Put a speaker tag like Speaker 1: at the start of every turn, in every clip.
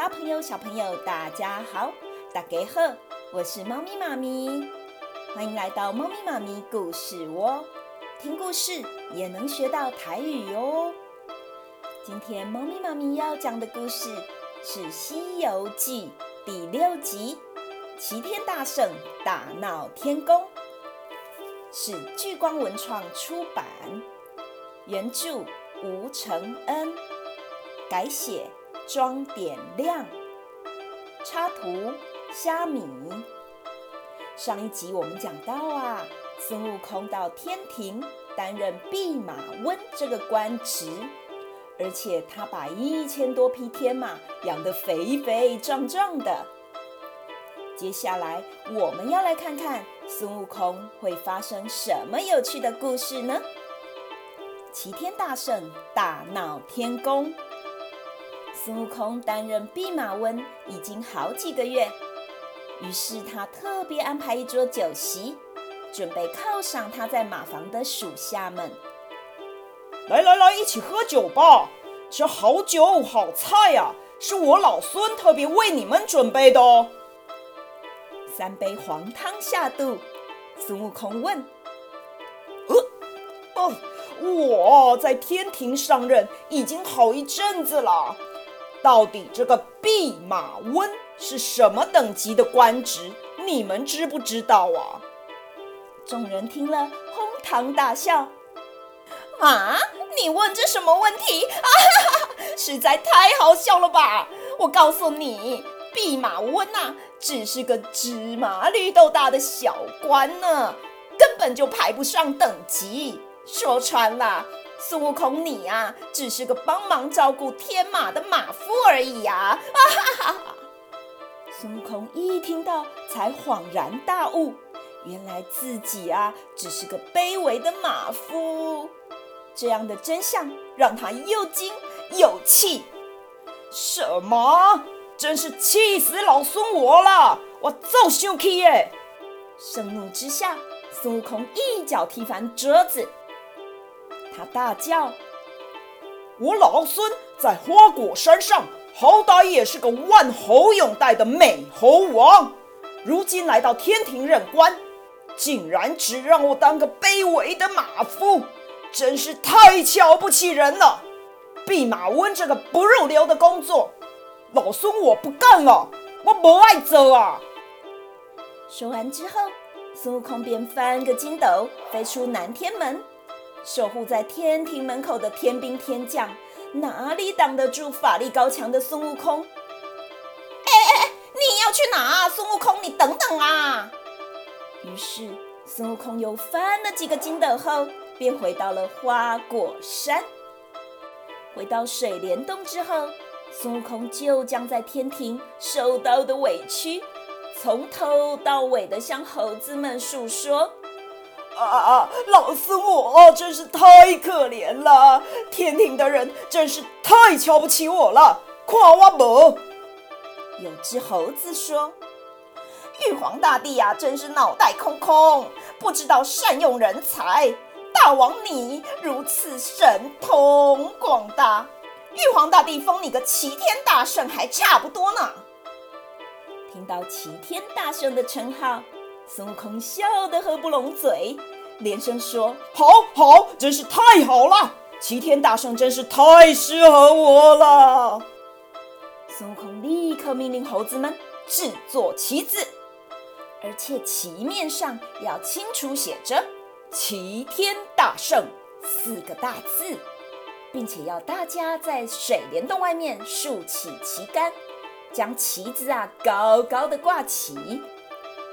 Speaker 1: 大朋友、小朋友，大家好，大家好，我是猫咪妈咪，欢迎来到猫咪妈咪故事窝，听故事也能学到台语哟。今天猫咪妈咪要讲的故事是《西游记》第六集《齐天大圣大闹天宫》，是聚光文创出版，原著吴承恩，改写。装点亮，插图虾米。上一集我们讲到啊，孙悟空到天庭担任弼马温这个官职，而且他把一千多匹天马养得肥肥壮壮的。接下来我们要来看看孙悟空会发生什么有趣的故事呢？齐天大圣大闹天宫。孙悟空担任弼马温已经好几个月，于是他特别安排一桌酒席，准备犒赏他在马房的属下们。
Speaker 2: 来来来，一起喝酒吧！这好酒好菜呀，是我老孙特别为你们准备的哦。
Speaker 1: 三杯黄汤下肚，孙悟空问：“
Speaker 2: 呃，哦，我在天庭上任已经好一阵子了。”到底这个弼马温是什么等级的官职？你们知不知道啊？
Speaker 1: 众人听了，哄堂大笑。啊，你问这什么问题？啊哈哈，实在太好笑了吧！我告诉你，弼马温呐，只是个芝麻绿豆大的小官呢，根本就排不上等级。说穿了。孙悟空，你呀，只是个帮忙照顾天马的马夫而已呀！啊哈哈哈！孙悟空一听到，才恍然大悟，原来自己啊，只是个卑微的马夫。这样的真相让他又惊又气。
Speaker 2: 什么？真是气死老孙我了！我揍生气耶！
Speaker 1: 盛怒之下，孙悟空一脚踢翻桌子。大叫：“
Speaker 2: 我老孙在花果山上，好歹也是个万侯拥戴的美猴王，如今来到天庭任官，竟然只让我当个卑微的马夫，真是太瞧不起人了！弼马温这个不入流的工作，老孙我不干了，我不爱走啊！”
Speaker 1: 说完之后，孙悟空便翻个筋斗，飞出南天门。守护在天庭门口的天兵天将，哪里挡得住法力高强的孙悟空？哎哎哎，你要去哪？孙悟空，你等等啊！于是孙悟空又翻了几个筋斗后，便回到了花果山。回到水帘洞之后，孙悟空就将在天庭受到的委屈，从头到尾的向猴子们诉说。
Speaker 2: 啊啊！老孙我真是太可怜了，天庭的人真是太瞧不起我了，夸我无。
Speaker 1: 有只猴子说：“玉皇大帝呀、啊，真是脑袋空空，不知道善用人才。大王你如此神通广大，玉皇大帝封你个齐天大圣还差不多呢。”听到齐天大圣的称号。孙悟空笑得合不拢嘴，连声说：“
Speaker 2: 好，好，真是太好了！齐天大圣真是太适合我了。”
Speaker 1: 孙悟空立刻命令猴子们制作旗子，而且旗面上要清楚写着“齐天大圣”四个大字，并且要大家在水帘洞外面竖起旗杆，将旗子啊高高的挂起。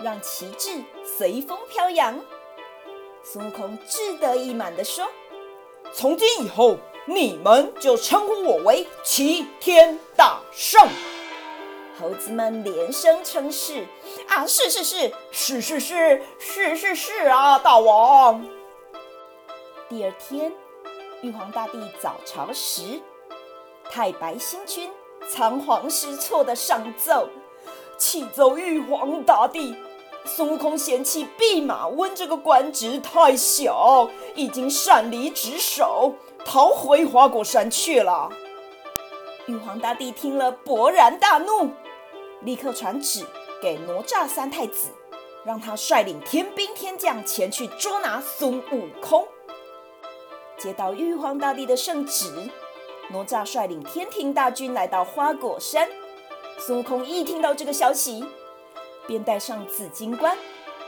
Speaker 1: 让旗帜随风飘扬。孙悟空志得意满地说：“
Speaker 2: 从今以后，你们就称呼我为齐天大圣。”
Speaker 1: 猴子们连声称是：“啊，是是是，
Speaker 2: 是是是，是是是啊，大王。”
Speaker 1: 第二天，玉皇大帝早朝时，太白星君仓皇失措的上奏，启奏玉皇大帝。孙悟空嫌弃弼马温这个官职太小，已经擅离职守，逃回花果山去了。玉皇大帝听了勃然大怒，立刻传旨给哪吒三太子，让他率领天兵天将前去捉拿孙悟空。接到玉皇大帝的圣旨，哪吒率领天庭大军来到花果山。孙悟空一听到这个消息，便戴上紫金冠，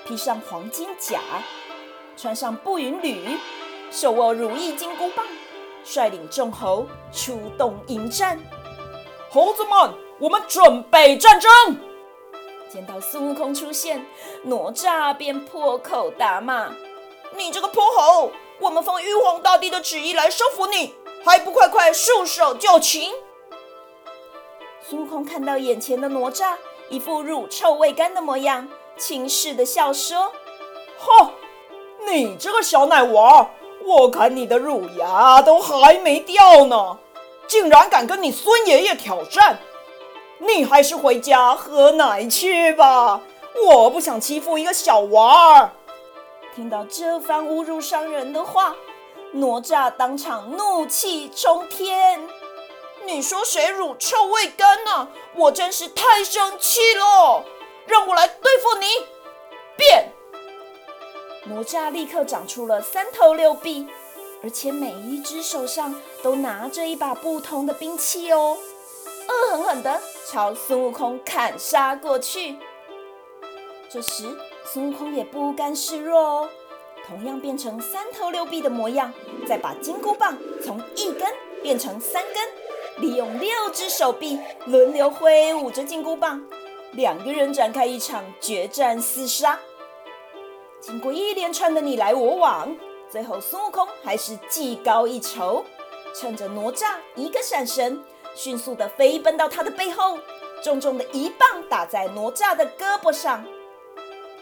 Speaker 1: 披上黄金甲，穿上步云履，手握如意金箍棒。率领众猴出动迎战，
Speaker 2: 猴子们，我们准备战争。
Speaker 1: 见到孙悟空出现，哪吒便破口大骂：“你这个泼猴！我们奉玉皇大帝的旨意来收服你，还不快快束手就擒！”孙悟空看到眼前的哪吒，一副乳臭未干的模样，轻视的笑说：“
Speaker 2: 哼，你这个小奶娃！”我看你的乳牙都还没掉呢，竟然敢跟你孙爷爷挑战！你还是回家喝奶去吧，我不想欺负一个小娃儿。
Speaker 1: 听到这番侮辱伤人的话，哪吒当场怒气冲天。你说谁乳臭未干呢？我真是太生气了，让我来对付你！变！哪吒立刻长出了三头六臂，而且每一只手上都拿着一把不同的兵器哦，恶狠狠地朝孙悟空砍杀过去。这时，孙悟空也不甘示弱哦，同样变成三头六臂的模样，再把金箍棒从一根变成三根，利用六只手臂轮流挥舞着金箍棒，两个人展开一场决战厮杀。经过一连串的你来我往，最后孙悟空还是技高一筹，趁着哪吒一个闪身，迅速的飞奔到他的背后，重重的一棒打在哪吒的胳膊上。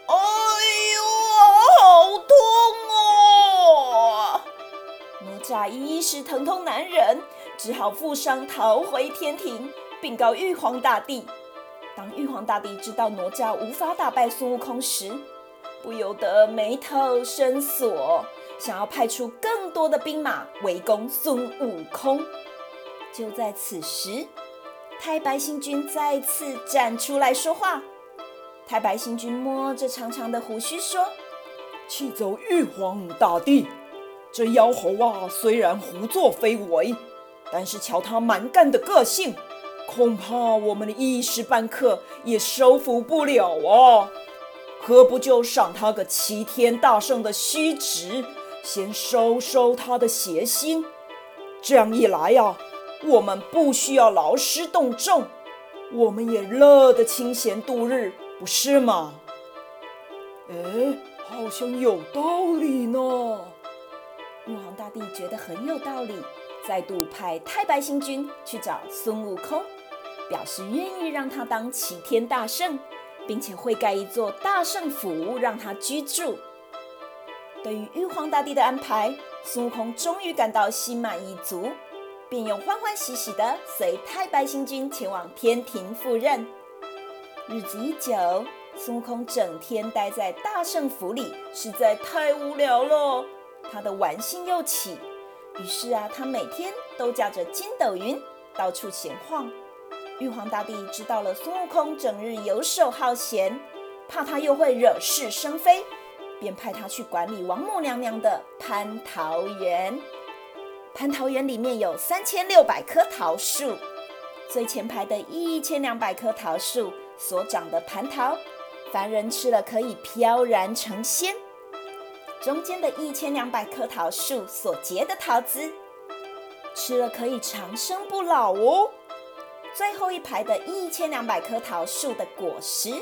Speaker 1: 哎呦，好痛哦！哪吒一时疼痛难忍，只好负伤逃回天庭，禀告玉皇大帝。当玉皇大帝知道哪吒无法打败孙悟空时，不由得眉头深锁，想要派出更多的兵马围攻孙悟空。就在此时，太白星君再次站出来说话。太白星君摸着长长的胡须说：“
Speaker 2: 气走玉皇大帝，这妖猴啊，虽然胡作非为，但是瞧他蛮干的个性，恐怕我们的一时半刻也收服不了啊。”何不就赏他个齐天大圣的虚职，先收收他的邪心？这样一来呀，我们不需要劳师动众，我们也乐得清闲度日，不是吗？哎，好像有道理呢。
Speaker 1: 玉皇大帝觉得很有道理，再度派太白星君去找孙悟空，表示愿意让他当齐天大圣。并且会盖一座大圣府让他居住。对于玉皇大帝的安排，孙悟空终于感到心满意足，便又欢欢喜喜地随太白星君前往天庭赴任。日子一久，孙悟空整天待在大圣府里，实在太无聊了。他的玩心又起，于是啊，他每天都驾着筋斗云到处闲晃。玉皇大帝知道了孙悟空整日游手好闲，怕他又会惹是生非，便派他去管理王母娘娘的蟠桃园。蟠桃园里面有三千六百棵桃树，最前排的一千两百棵桃树所长的蟠桃，凡人吃了可以飘然成仙；中间的一千两百棵桃树所结的桃子，吃了可以长生不老哦。最后一排的一千两百棵桃树的果实，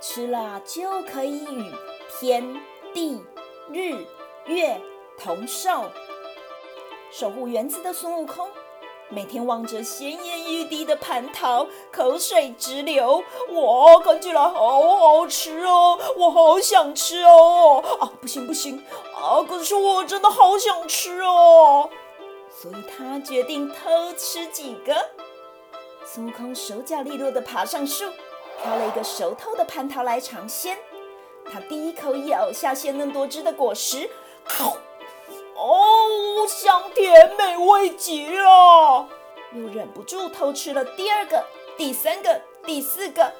Speaker 1: 吃了就可以与天地日月同寿。守护园子的孙悟空，每天望着鲜艳欲滴的蟠桃，口水直流。哇，看起来好好吃哦，我好想吃哦。啊，不行不行啊，可是我真的好想吃哦。所以他决定偷吃几个。孙悟空手脚利落地爬上树，挑了一个熟透的蟠桃来尝鲜。他第一口咬下鲜嫩多汁的果实，哦，香甜美味极了。又忍不住偷吃了第二个、第三个、第四个。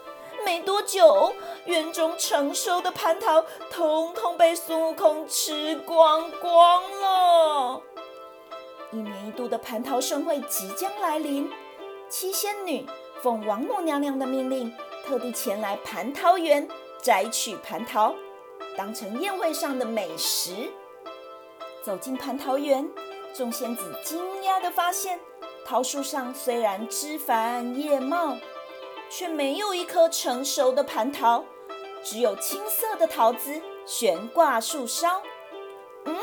Speaker 1: 没多久，园中成熟的蟠桃通通被孙悟空吃光光了。一年一度的蟠桃盛会即将来临，七仙女奉王母娘娘的命令，特地前来蟠桃园摘取蟠桃，当成宴会上的美食。走进蟠桃园，众仙子惊讶地发现，桃树上虽然枝繁叶茂。却没有一颗成熟的蟠桃，只有青色的桃子悬挂树梢。嗯，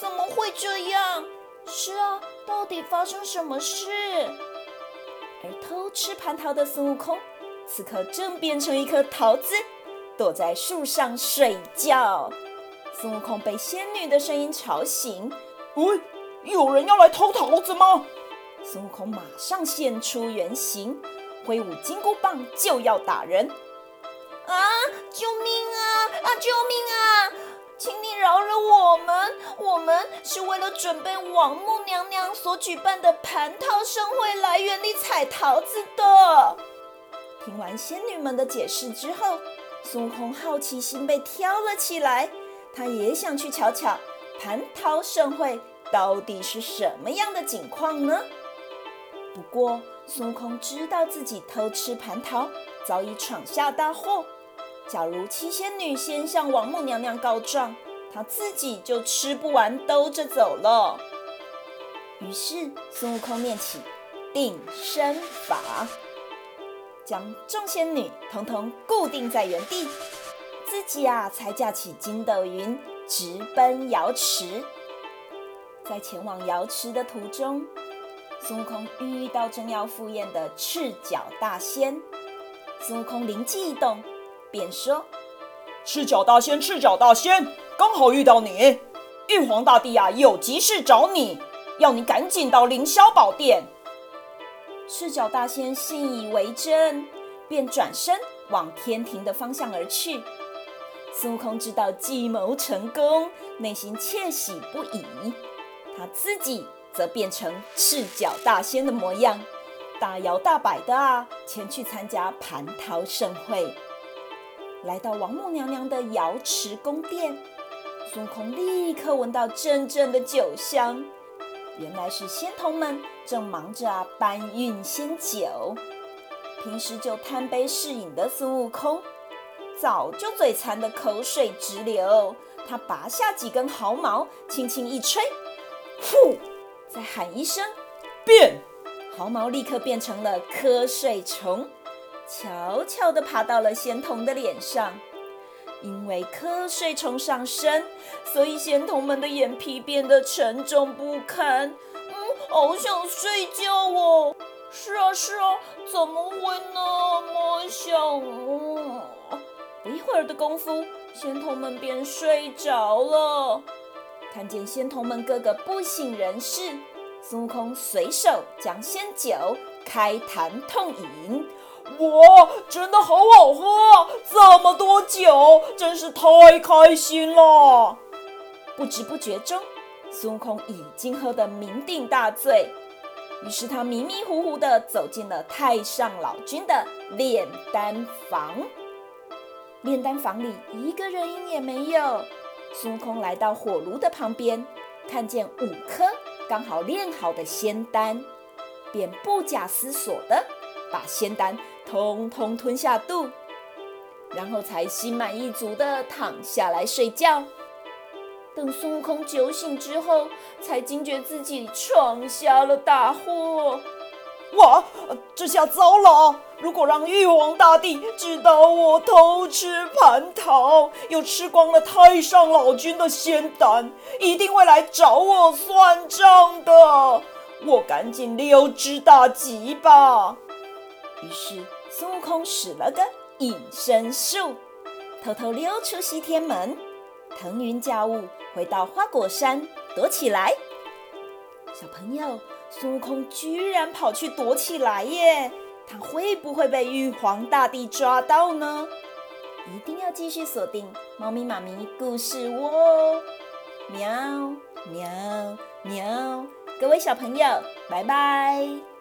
Speaker 1: 怎么会这样？是啊，到底发生什么事？而偷吃蟠桃的孙悟空，此刻正变成一颗桃子，躲在树上睡觉。孙悟空被仙女的声音吵醒：“
Speaker 2: 喂，有人要来偷桃子吗？”
Speaker 1: 孙悟空马上现出原形。挥舞金箍棒就要打人！啊！救命啊！啊！救命啊！请你饶了我们，我们是为了准备王母娘娘所举办的蟠桃盛会来园里采桃子的。听完仙女们的解释之后，孙悟空好奇心被挑了起来，他也想去瞧瞧蟠桃盛会到底是什么样的景况呢？不过，孙悟空知道自己偷吃蟠桃早已闯下大祸。假如七仙女先向王母娘娘告状，他自己就吃不完兜着走了。于是，孙悟空念起定身法，将众仙女统统固定在原地，自己啊才驾起筋斗云，直奔瑶池。在前往瑶池的途中，孙悟空遇到正要赴宴的赤脚大仙，孙悟空灵机一动，便说：“
Speaker 2: 赤脚大仙，赤脚大仙，刚好遇到你。玉皇大帝、啊，有急事找你，要你赶紧到凌霄宝殿。”
Speaker 1: 赤脚大仙信以为真，便转身往天庭的方向而去。孙悟空知道计谋成功，内心窃喜不已，他自己。则变成赤脚大仙的模样，大摇大摆的啊，前去参加蟠桃盛会。来到王母娘娘的瑶池宫殿，孙悟空立刻闻到阵阵的酒香，原来是仙童们正忙着搬运仙酒。平时就贪杯嗜饮的孙悟空，早就嘴馋的口水直流。他拔下几根毫毛，轻轻一吹，呼！再喊一声“变”，毫毛立刻变成了瞌睡虫，悄悄地爬到了仙童的脸上。因为瞌睡虫上身，所以仙童们的眼皮变得沉重不堪。嗯，好想睡觉哦。是啊，是啊，怎么会那么想？不一会儿的功夫，仙童们便睡着了。看见仙童们个个不省人事，孙悟空随手将仙酒开坛痛饮。
Speaker 2: 哇，真的好好喝！这么多酒，真是太开心了。
Speaker 1: 不知不觉中，孙悟空已经喝得酩酊大醉。于是他迷迷糊糊地走进了太上老君的炼丹房。炼丹房里一个人影也没有。孙悟空来到火炉的旁边，看见五颗刚好炼好的仙丹，便不假思索地把仙丹通通吞下肚，然后才心满意足地躺下来睡觉。等孙悟空酒醒之后，才惊觉自己闯下了大祸。
Speaker 2: 哇，这下糟了！如果让玉皇大帝知道我偷吃蟠桃，又吃光了太上老君的仙丹，一定会来找我算账的。我赶紧溜之大吉吧。
Speaker 1: 于是孙悟空使了个隐身术，偷偷溜出西天门，腾云驾雾回到花果山躲起来。小朋友。孙悟空居然跑去躲起来耶！他会不会被玉皇大帝抓到呢？一定要继续锁定猫咪妈咪故事窝！喵喵喵！各位小朋友，拜拜。